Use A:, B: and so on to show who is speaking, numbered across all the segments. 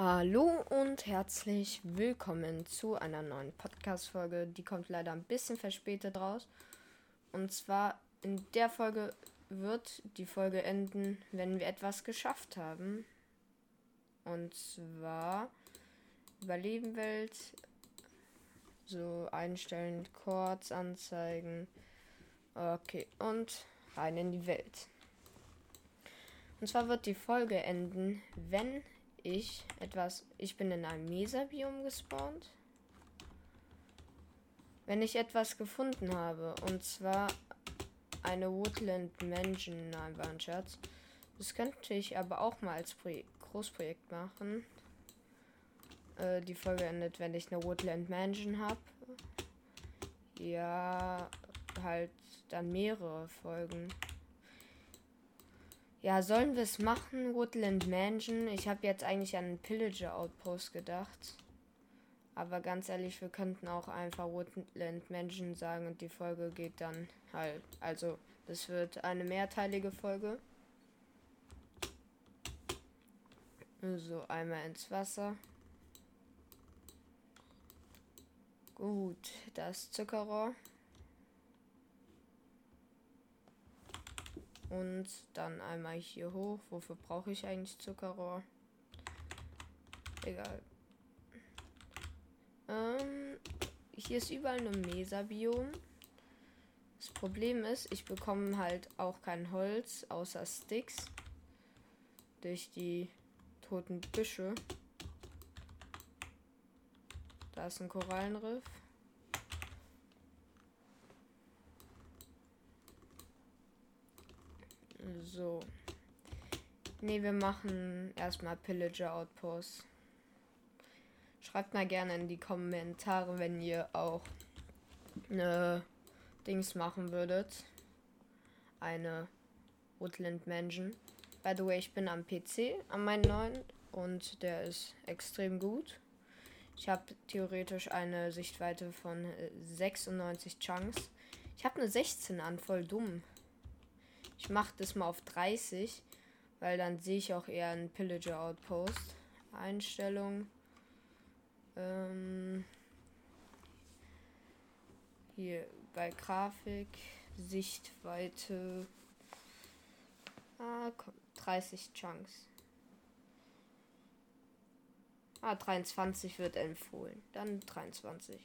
A: Hallo und herzlich willkommen zu einer neuen Podcast-Folge. Die kommt leider ein bisschen verspätet raus. Und zwar in der Folge wird die Folge enden, wenn wir etwas geschafft haben. Und zwar Überlebenwelt, so einstellen, kurz anzeigen. Okay, und rein in die Welt. Und zwar wird die Folge enden, wenn ich etwas. Ich bin in einem Mesa-Biom gespawnt. Wenn ich etwas gefunden habe, und zwar eine Woodland Mansion, nein, war ein Scherz. Das könnte ich aber auch mal als Pro Großprojekt machen. Äh, die Folge endet, wenn ich eine Woodland Mansion habe. Ja, halt dann mehrere Folgen. Ja, sollen wir es machen, Woodland Mansion? Ich habe jetzt eigentlich an Pillager Outpost gedacht. Aber ganz ehrlich, wir könnten auch einfach Woodland Mansion sagen und die Folge geht dann halt. Also, das wird eine mehrteilige Folge. So, einmal ins Wasser. Gut, das Zuckerrohr. Und dann einmal hier hoch. Wofür brauche ich eigentlich Zuckerrohr? Egal. Ähm, hier ist überall nur Mesabiom. Das Problem ist, ich bekomme halt auch kein Holz außer Sticks. Durch die toten Büsche. Da ist ein Korallenriff. So. Ne, wir machen erstmal Pillager Outpost. Schreibt mal gerne in die Kommentare, wenn ihr auch eine Dings machen würdet. Eine Woodland Mansion. By the way, ich bin am PC, an meinem neuen und der ist extrem gut. Ich habe theoretisch eine Sichtweite von 96 Chunks. Ich habe eine 16 an, voll dumm. Ich mache das mal auf 30, weil dann sehe ich auch eher einen Pillager Outpost. Einstellung. Ähm, hier bei Grafik, Sichtweite. Ah, komm, 30 Chunks. Ah, 23 wird empfohlen. Dann 23.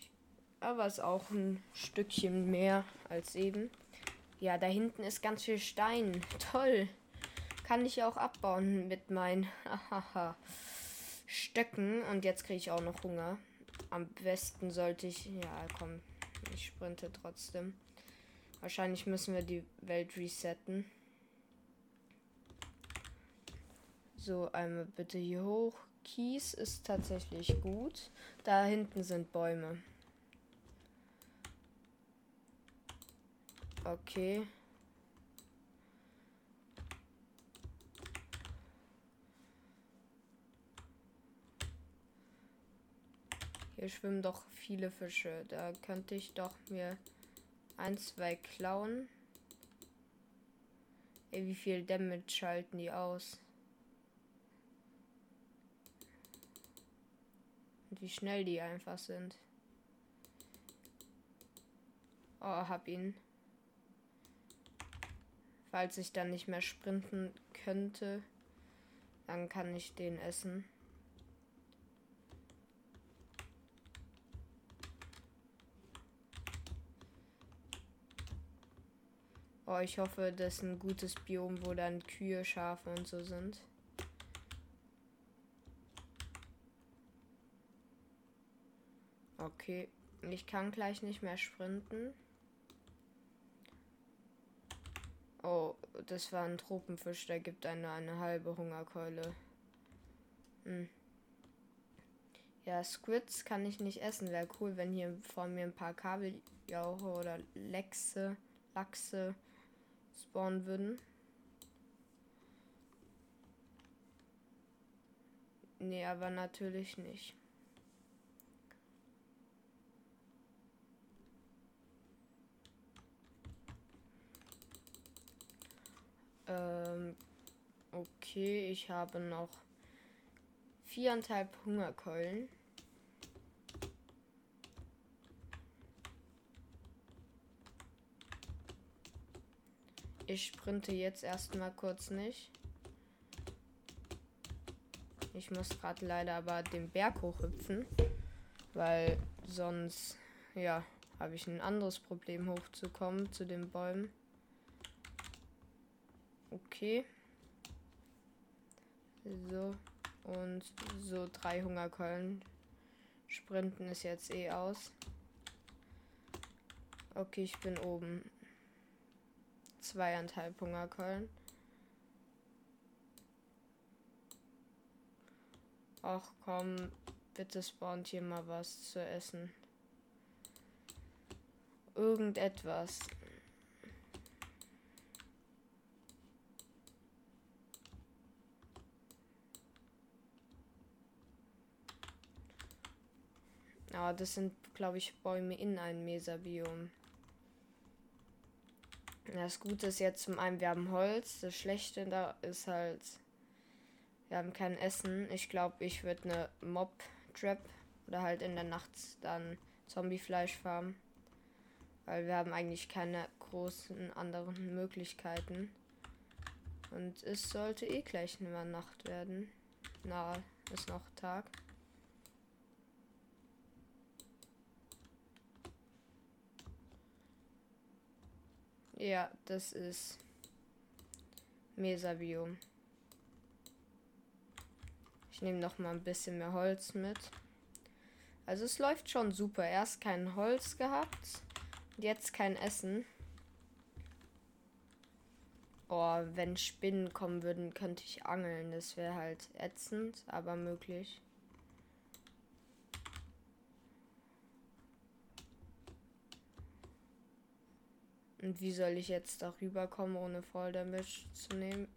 A: Aber ist auch ein Stückchen mehr als eben. Ja, da hinten ist ganz viel Stein. Toll. Kann ich auch abbauen mit meinen Stöcken. Und jetzt kriege ich auch noch Hunger. Am besten sollte ich. Ja, komm. Ich sprinte trotzdem. Wahrscheinlich müssen wir die Welt resetten. So, einmal bitte hier hoch. Kies ist tatsächlich gut. Da hinten sind Bäume. Okay. Hier schwimmen doch viele Fische. Da könnte ich doch mir ein, zwei klauen. Ey, wie viel Damage schalten die aus? Und wie schnell die einfach sind. Oh, hab ihn. Falls ich dann nicht mehr sprinten könnte, dann kann ich den essen. Oh, ich hoffe, das ist ein gutes Biom, wo dann Kühe, Schafe und so sind. Okay, ich kann gleich nicht mehr sprinten. Oh, das war ein Tropenfisch, der gibt eine, eine halbe Hungerkeule. Hm. Ja, Squids kann ich nicht essen. Wäre cool, wenn hier vor mir ein paar Kabeljauche oder Lechse, Lachse spawnen würden. Nee, aber natürlich nicht. Ähm, okay, ich habe noch viereinhalb Hungerkeulen. Ich sprinte jetzt erstmal kurz nicht. Ich muss gerade leider aber den Berg hochhüpfen, weil sonst, ja, habe ich ein anderes Problem hochzukommen zu den Bäumen. Okay. So. Und so drei Hungerkeulen. Sprinten ist jetzt eh aus. Okay, ich bin oben. Zweieinhalb Hungerkeulen. Ach komm, bitte spawnt hier mal was zu essen. Irgendetwas. Aber das sind, glaube ich, Bäume in einem Mesabiom. Das Gute ist jetzt zum einen, wir haben Holz. Das Schlechte da ist halt, wir haben kein Essen. Ich glaube, ich würde eine Mob-Trap oder halt in der Nacht dann Zombie-Fleisch farmen. Weil wir haben eigentlich keine großen anderen Möglichkeiten. Und es sollte eh gleich nur Nacht werden. Na, ist noch Tag. Ja, das ist Mesabiom. Ich nehme noch mal ein bisschen mehr Holz mit. Also es läuft schon super. Erst kein Holz gehabt, jetzt kein Essen. Oh, wenn Spinnen kommen würden, könnte ich angeln. Das wäre halt ätzend, aber möglich. Und wie soll ich jetzt darüber kommen, ohne Voll Damage zu nehmen?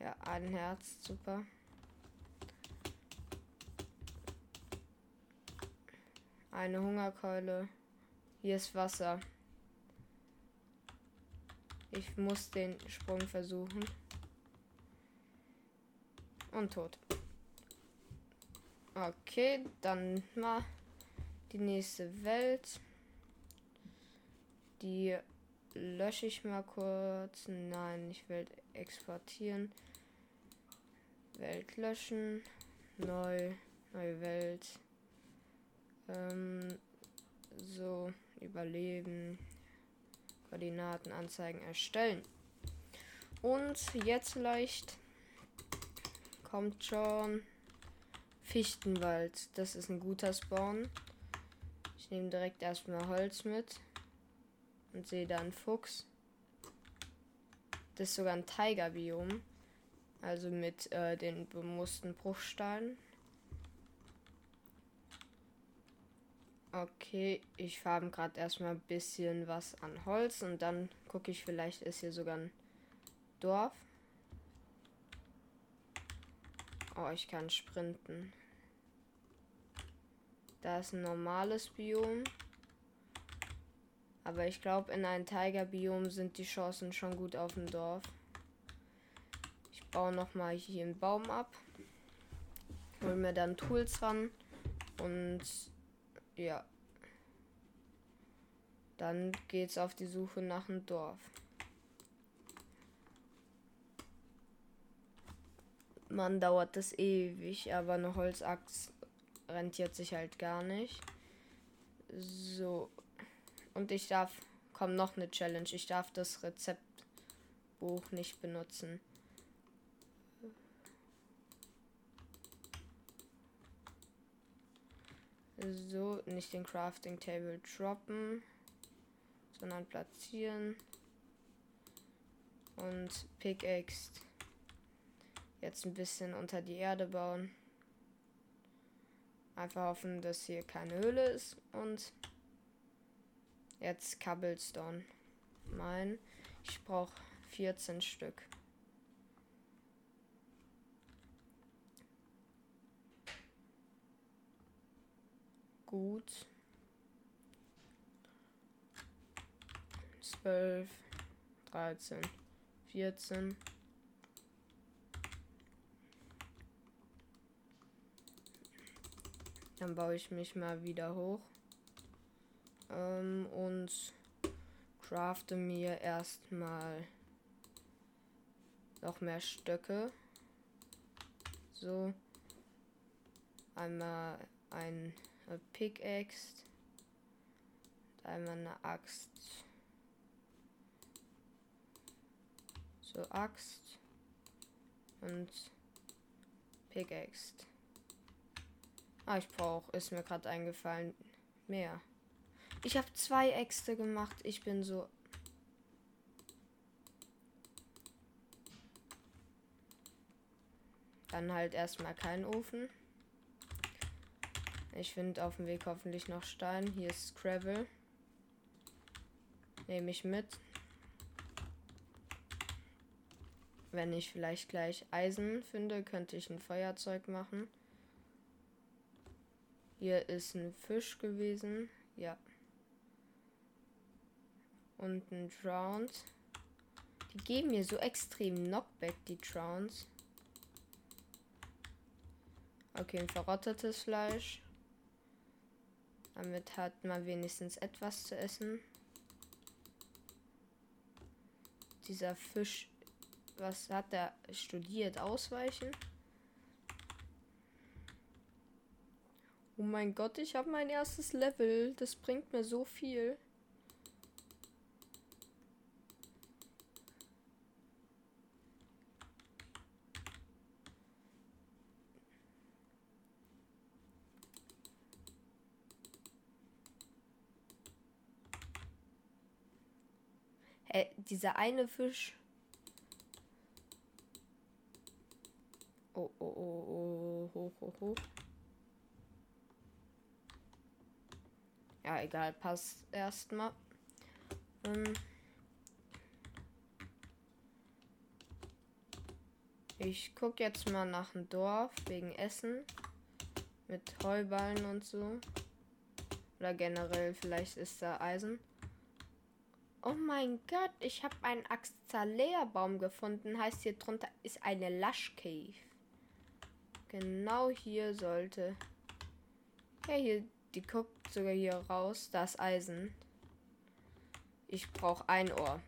A: Ja, ein Herz, super. Eine Hungerkeule. Hier ist Wasser. Ich muss den Sprung versuchen. Und tot. Okay, dann mal die nächste Welt. Die lösche ich mal kurz. Nein, ich will exportieren. Welt löschen. Neu. Neue Welt. Ähm, so. Überleben. Koordinaten anzeigen erstellen. Und jetzt vielleicht kommt schon Fichtenwald. Das ist ein guter Spawn. Ich nehme direkt erstmal Holz mit und sehe da einen Fuchs. Das ist sogar ein Tiger-Biom. Also mit äh, den bemusten Bruchsteinen. Okay, ich farbe gerade erstmal ein bisschen was an Holz und dann gucke ich, vielleicht ist hier sogar ein Dorf. Oh, ich kann sprinten. Da ist ein normales Biom. Aber ich glaube, in einem Tiger-Biom sind die Chancen schon gut auf dem Dorf. Ich baue nochmal hier einen Baum ab. Hol mir dann Tools ran. Und ja. Dann geht's auf die Suche nach einem Dorf. Man dauert das ewig, aber eine Holzachs rentiert sich halt gar nicht. So, und ich darf, komm, noch eine Challenge. Ich darf das Rezeptbuch nicht benutzen. So, nicht den Crafting Table droppen, sondern platzieren. Und Pickaxe jetzt ein bisschen unter die Erde bauen. Einfach hoffen, dass hier keine Höhle ist und Jetzt Cobblestone. Mein. Ich brauche 14 Stück. Gut. 12, 13, 14. Dann baue ich mich mal wieder hoch. Ähm, und crafte mir erstmal noch mehr Stöcke. So. Einmal ein Pickaxe. Einmal eine Axt. So, Axt. Und Pickaxe. Ah, ich brauche, ist mir gerade eingefallen, mehr. Ich habe zwei Äxte gemacht. Ich bin so. Dann halt erstmal keinen Ofen. Ich finde auf dem Weg hoffentlich noch Stein. Hier ist Gravel. Nehme ich mit. Wenn ich vielleicht gleich Eisen finde, könnte ich ein Feuerzeug machen. Hier ist ein Fisch gewesen. Ja und ein Drowned. Die geben mir so extrem Knockback, die Drowns. Okay, ein verrottetes Fleisch. Damit hat man wenigstens etwas zu essen. Dieser Fisch, was hat er studiert? Ausweichen? Oh mein Gott, ich habe mein erstes Level. Das bringt mir so viel. Äh, dieser eine Fisch. Oh, oh, oh, oh, hoch, hoch, hoch. Ja, egal, passt erstmal. Ähm ich gucke jetzt mal nach einem Dorf wegen Essen. Mit Heuballen und so. Oder generell, vielleicht ist da Eisen. Oh mein Gott, ich habe einen Axalea-Baum gefunden. Heißt hier drunter ist eine Lush Cave. Genau hier sollte. Ja, hier, die guckt sogar hier raus. Das Eisen. Ich brauche ein Ohr.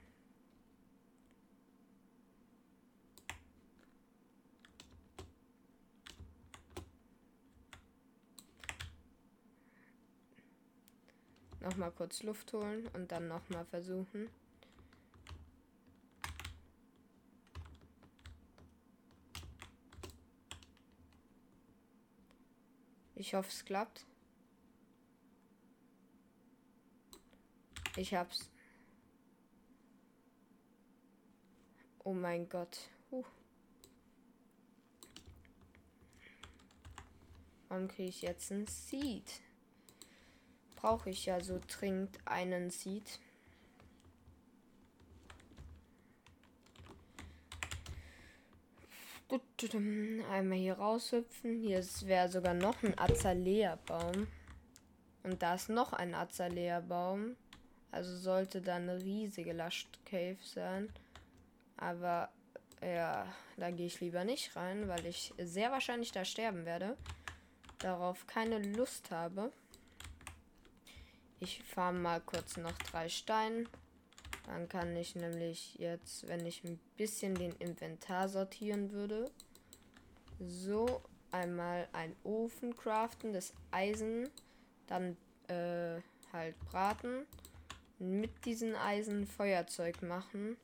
A: Noch mal kurz Luft holen und dann noch mal versuchen. Ich hoffe, es klappt. Ich hab's. Oh mein Gott. Uh. Warum kriege ich jetzt ein Seed? Brauche ich ja so dringend einen Seed. Einmal hier raushüpfen. Hier wäre sogar noch ein Azalea-Baum. Und da ist noch ein Azalea-Baum. Also sollte da eine riesige Last Cave sein. Aber ja, da gehe ich lieber nicht rein, weil ich sehr wahrscheinlich da sterben werde. Darauf keine Lust habe. Ich fahre mal kurz noch drei Steine. Dann kann ich nämlich jetzt, wenn ich ein bisschen den Inventar sortieren würde, so einmal ein Ofen craften, das Eisen, dann äh, halt braten, mit diesen Eisen Feuerzeug machen.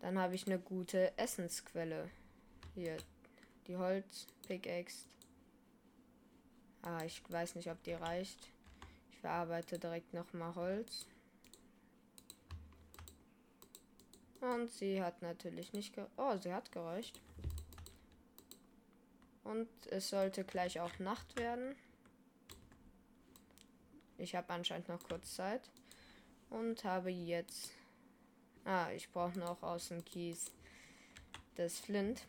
A: Dann habe ich eine gute Essensquelle. Hier, die Holz, Pickaxe. Ah, ich weiß nicht, ob die reicht verarbeite direkt nochmal Holz. Und sie hat natürlich nicht Oh, sie hat gereicht. Und es sollte gleich auch Nacht werden. Ich habe anscheinend noch kurz Zeit. Und habe jetzt... Ah, ich brauche noch aus dem Kies das Flint.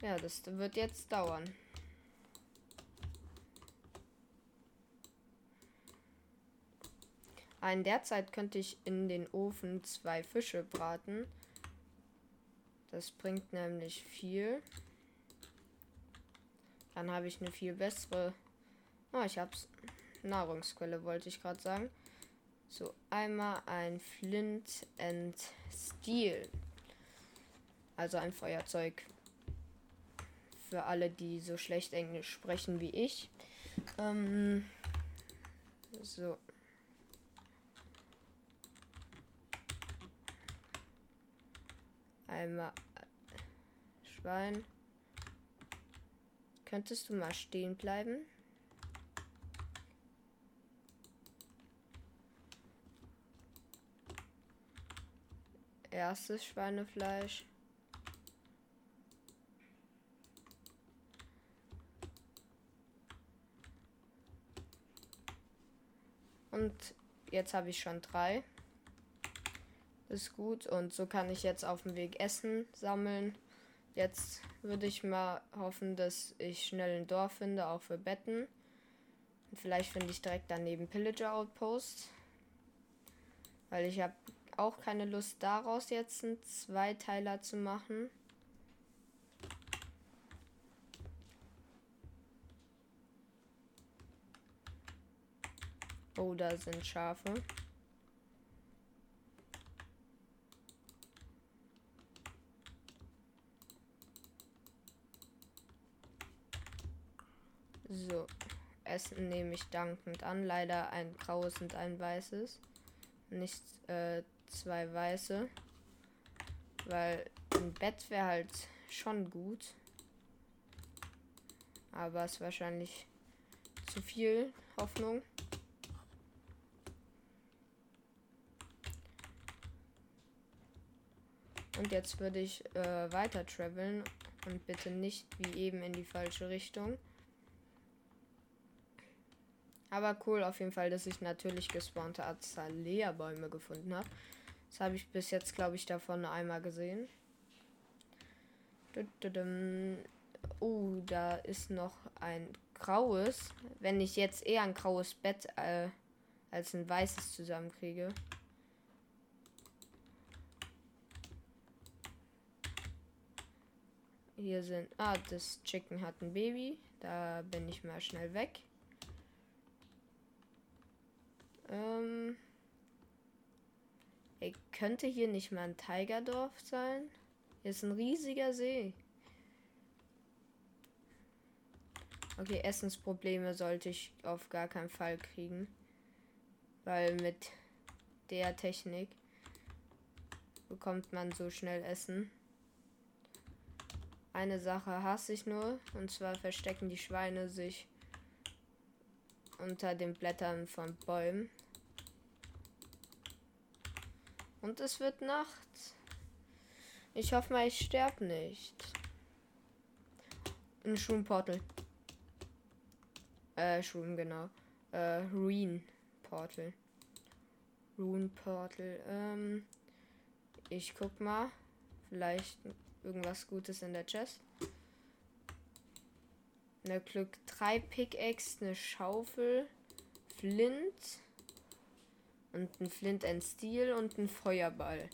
A: Ja, das wird jetzt dauern. In der Zeit könnte ich in den Ofen zwei Fische braten. Das bringt nämlich viel. Dann habe ich eine viel bessere. Oh, ich hab's. Nahrungsquelle wollte ich gerade sagen. So, einmal ein Flint and Steel. Also ein Feuerzeug. Für alle, die so schlecht Englisch sprechen wie ich. Ähm, so. Einmal Schwein. Könntest du mal stehen bleiben? Erstes Schweinefleisch. Und jetzt habe ich schon drei. Ist gut. Und so kann ich jetzt auf dem Weg Essen sammeln. Jetzt würde ich mal hoffen, dass ich schnell ein Dorf finde, auch für Betten. Und vielleicht finde ich direkt daneben Pillager Outpost. Weil ich habe auch keine Lust daraus jetzt einen Zweiteiler zu machen. Oh, da sind Schafe. So, Essen nehme ich dankend an. Leider ein graues und ein weißes. Nicht äh, zwei weiße. Weil ein Bett wäre halt schon gut. Aber es ist wahrscheinlich zu viel Hoffnung. Und jetzt würde ich äh, weiter traveln und bitte nicht wie eben in die falsche Richtung. Aber cool auf jeden Fall, dass ich natürlich gespawnte Azalea-Bäume gefunden habe. Das habe ich bis jetzt, glaube ich, davon einmal gesehen. Oh, da ist noch ein graues. Wenn ich jetzt eher ein graues Bett äh, als ein weißes zusammenkriege. Hier sind. Ah, das Chicken hat ein Baby. Da bin ich mal schnell weg. Ähm. Ey, könnte hier nicht mal ein Tigerdorf sein? Hier ist ein riesiger See. Okay, Essensprobleme sollte ich auf gar keinen Fall kriegen. Weil mit der Technik bekommt man so schnell Essen. Eine Sache hasse ich nur, und zwar verstecken die Schweine sich unter den Blättern von Bäumen. Und es wird Nacht. Ich hoffe mal, ich sterbe nicht. Ein Schwimmportal. Äh, Schwimm, genau. Äh, Ruin Portal. Ruin Portal. Ähm, ich guck mal. Vielleicht irgendwas Gutes in der Chest. Eine Glück 3 Pickaxe, eine Schaufel, Flint und ein Flint and Steel und ein Feuerball.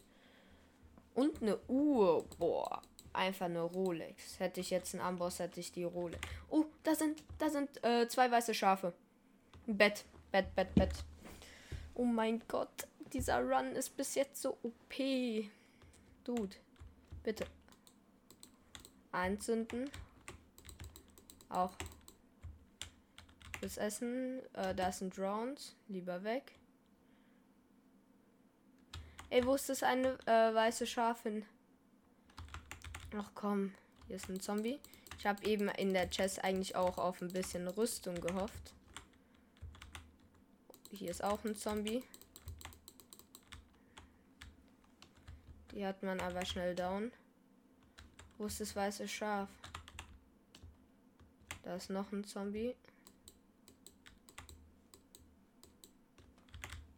A: Und eine Uhr. Boah, einfach eine Rolex. Hätte ich jetzt einen Amboss, hätte ich die Rolex. Oh, da sind, da sind äh, zwei weiße Schafe. Bett, Bett, Bett, Bett. Oh mein Gott, dieser Run ist bis jetzt so OP. Dude, bitte einzünden. Auch das Essen. Äh, da sind Drones. Lieber weg. Ey, wo ist das eine äh, weiße Schafin? Ach komm, hier ist ein Zombie. Ich habe eben in der Chest eigentlich auch auf ein bisschen Rüstung gehofft. Hier ist auch ein Zombie. Die hat man aber schnell down. Wo ist das weiße Schaf? Da ist noch ein Zombie.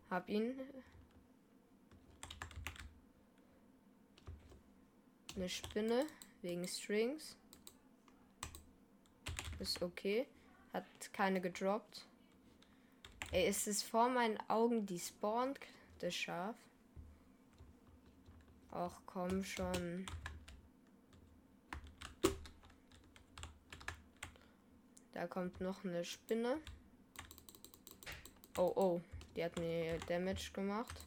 A: Hab ihn. Eine Spinne wegen Strings. Ist okay. Hat keine gedroppt. Ey, ist es vor meinen Augen die spawnt, das Schaf? Ach komm schon. Da kommt noch eine Spinne. Oh, oh. Die hat mir Damage gemacht.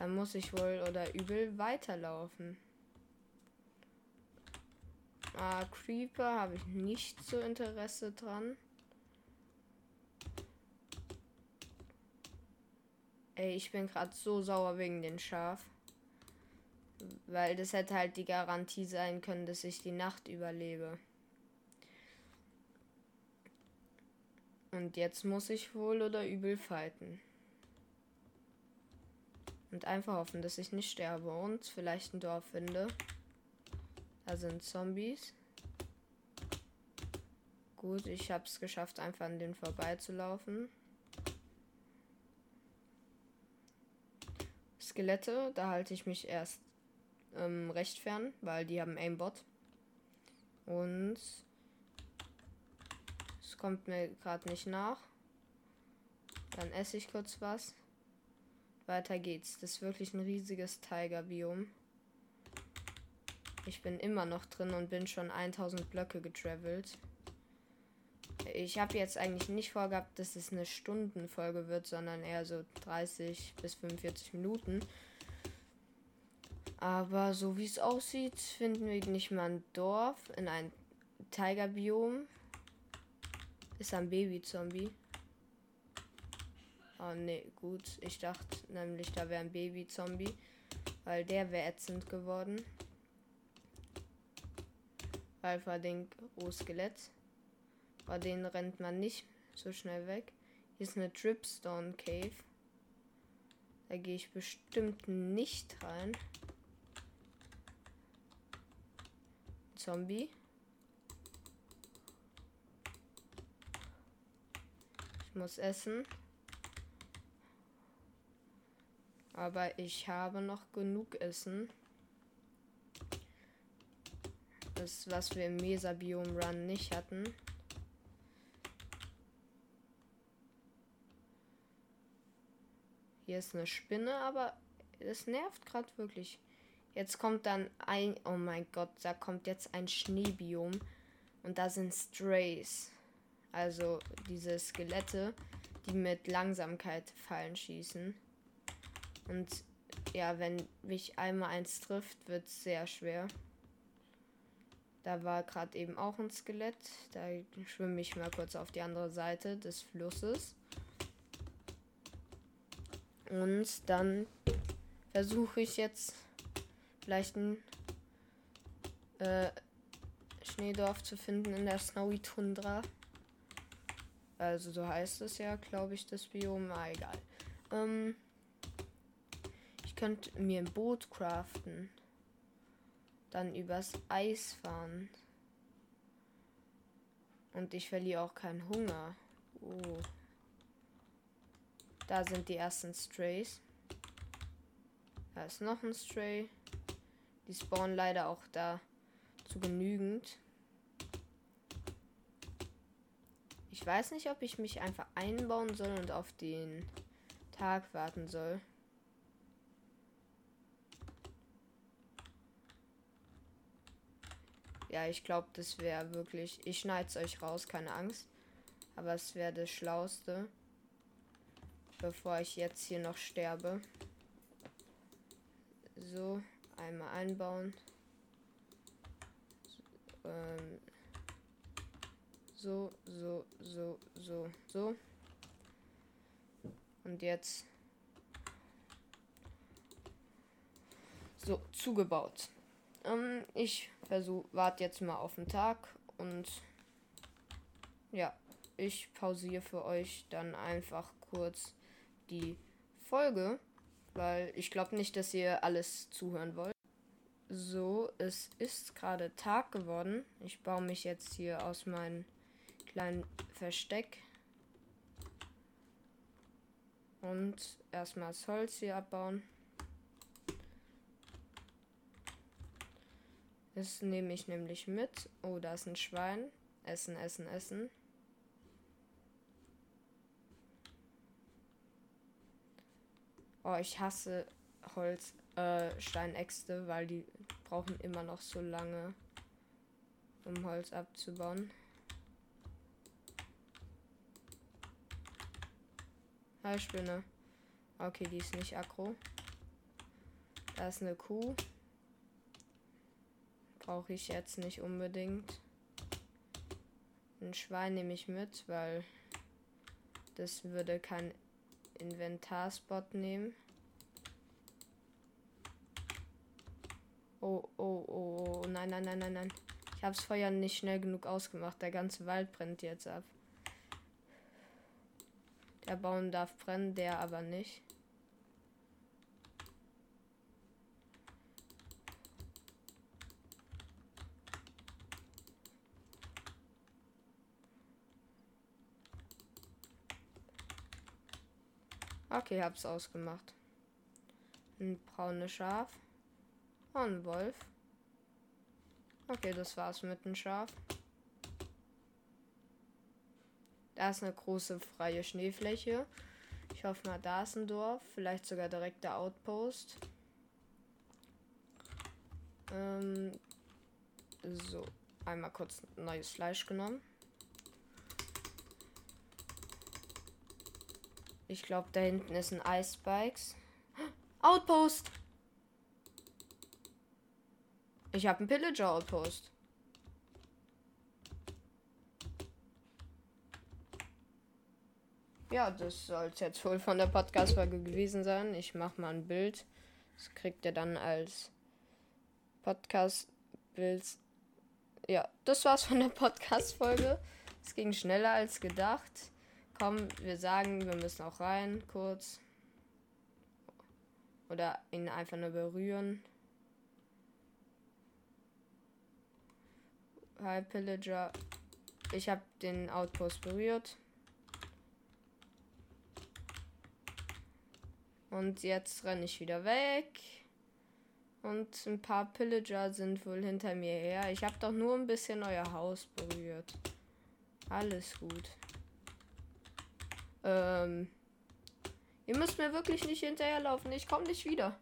A: Dann muss ich wohl oder übel weiterlaufen. Ah, Creeper habe ich nicht so Interesse dran. Ey, ich bin gerade so sauer wegen den Schaf. Weil das hätte halt die Garantie sein können, dass ich die Nacht überlebe. Und jetzt muss ich wohl oder übel fighten. Und einfach hoffen, dass ich nicht sterbe und vielleicht ein Dorf finde. Da sind Zombies. Gut, ich habe es geschafft, einfach an den vorbeizulaufen. Skelette, da halte ich mich erst ähm, recht fern, weil die haben Aimbot. Und es kommt mir gerade nicht nach. Dann esse ich kurz was. Weiter geht's. Das ist wirklich ein riesiges Tiger-Biom. Ich bin immer noch drin und bin schon 1000 Blöcke getravelt. Ich habe jetzt eigentlich nicht vorgehabt, dass es eine Stundenfolge wird, sondern eher so 30 bis 45 Minuten. Aber so wie es aussieht, finden wir nicht mal ein Dorf in ein Tigerbiom. Ist ein Baby-Zombie. Oh ne, gut. Ich dachte nämlich, da wäre ein Baby-Zombie. Weil der wäre ätzend geworden. Alpha Ding Skelett. Bei denen rennt man nicht so schnell weg. Hier ist eine Dripstone Cave. Da gehe ich bestimmt nicht rein. Zombie. Ich muss essen. Aber ich habe noch genug Essen. Das, was wir im Mesa-Biom Run nicht hatten. Hier ist eine Spinne, aber es nervt gerade wirklich. Jetzt kommt dann ein. Oh mein Gott, da kommt jetzt ein Schneebiom. Und da sind Strays. Also diese Skelette, die mit Langsamkeit Fallen schießen. Und ja, wenn mich einmal eins trifft, wird es sehr schwer. Da war gerade eben auch ein Skelett. Da schwimme ich mal kurz auf die andere Seite des Flusses. Und dann versuche ich jetzt vielleicht ein äh, Schneedorf zu finden in der Snowy Tundra. Also so heißt es ja, glaube ich, das Biom. Ah, egal. Ähm, könnte mir ein Boot craften. Dann übers Eis fahren. Und ich verliere auch keinen Hunger. Oh. Da sind die ersten Strays. Da ist noch ein Stray. Die spawnen leider auch da zu genügend. Ich weiß nicht, ob ich mich einfach einbauen soll und auf den Tag warten soll. Ja, ich glaube, das wäre wirklich. Ich schneide es euch raus, keine Angst. Aber es wäre das Schlauste. Bevor ich jetzt hier noch sterbe. So. Einmal einbauen. Ähm, so, so, so, so, so. Und jetzt so zugebaut. Ähm, ich versuche, warte jetzt mal auf den Tag und ja, ich pausiere für euch dann einfach kurz die Folge weil ich glaube nicht, dass ihr alles zuhören wollt. So, es ist gerade Tag geworden. Ich baue mich jetzt hier aus meinem kleinen Versteck. Und erstmal das Holz hier abbauen. Das nehme ich nämlich mit. Oh, da ist ein Schwein. Essen, essen, essen. Oh, ich hasse Holz, äh, Steinäxte, weil die brauchen immer noch so lange. um Holz abzubauen. Hi, Spinne. Okay, die ist nicht aggro. Da ist eine Kuh. Brauche ich jetzt nicht unbedingt. Ein Schwein nehme ich mit, weil das würde kein Inventarspot nehmen. Oh, oh, oh, oh, nein, nein, nein, nein, nein. Ich habe das Feuer nicht schnell genug ausgemacht. Der ganze Wald brennt jetzt ab. Der Baum darf brennen, der aber nicht. Okay, hab's ausgemacht. Ein braunes Schaf. Und ein Wolf. Okay, das war's mit dem Schaf. Da ist eine große freie Schneefläche. Ich hoffe mal, da ist ein Dorf. Vielleicht sogar direkt der Outpost. Ähm, so, einmal kurz neues Fleisch genommen. Ich glaube, da hinten ist ein Icebikes. Outpost! Ich habe einen Pillager Outpost. Ja, das soll es jetzt wohl von der Podcast-Folge gewesen sein. Ich mache mal ein Bild. Das kriegt ihr dann als Podcast-Bild. Ja, das war's von der Podcast-Folge. Es ging schneller als gedacht. Komm, wir sagen, wir müssen auch rein, kurz. Oder ihn einfach nur berühren. Hi Pillager. Ich habe den Outpost berührt. Und jetzt renne ich wieder weg. Und ein paar Pillager sind wohl hinter mir her. Ich habe doch nur ein bisschen euer Haus berührt. Alles gut. Ähm. Ihr müsst mir wirklich nicht hinterherlaufen. Ich komme nicht wieder.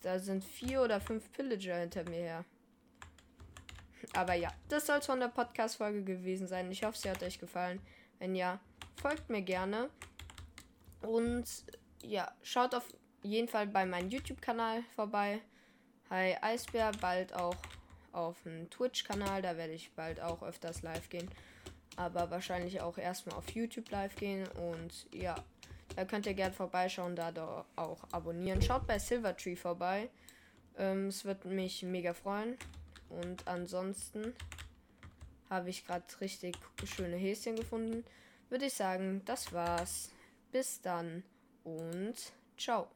A: Da sind vier oder fünf Pillager hinter mir her. Aber ja, das soll es von der Podcast-Folge gewesen sein. Ich hoffe, sie hat euch gefallen. Wenn ja, folgt mir gerne. Und ja, schaut auf jeden Fall bei meinem YouTube-Kanal vorbei. Hi Eisbär, bald auch auf dem Twitch-Kanal. Da werde ich bald auch öfters live gehen aber wahrscheinlich auch erstmal auf YouTube live gehen und ja, da könnt ihr gerne vorbeischauen, da auch abonnieren. Schaut bei Silvertree vorbei. Ähm, es wird mich mega freuen. Und ansonsten habe ich gerade richtig schöne Häschen gefunden. Würde ich sagen, das war's. Bis dann und ciao.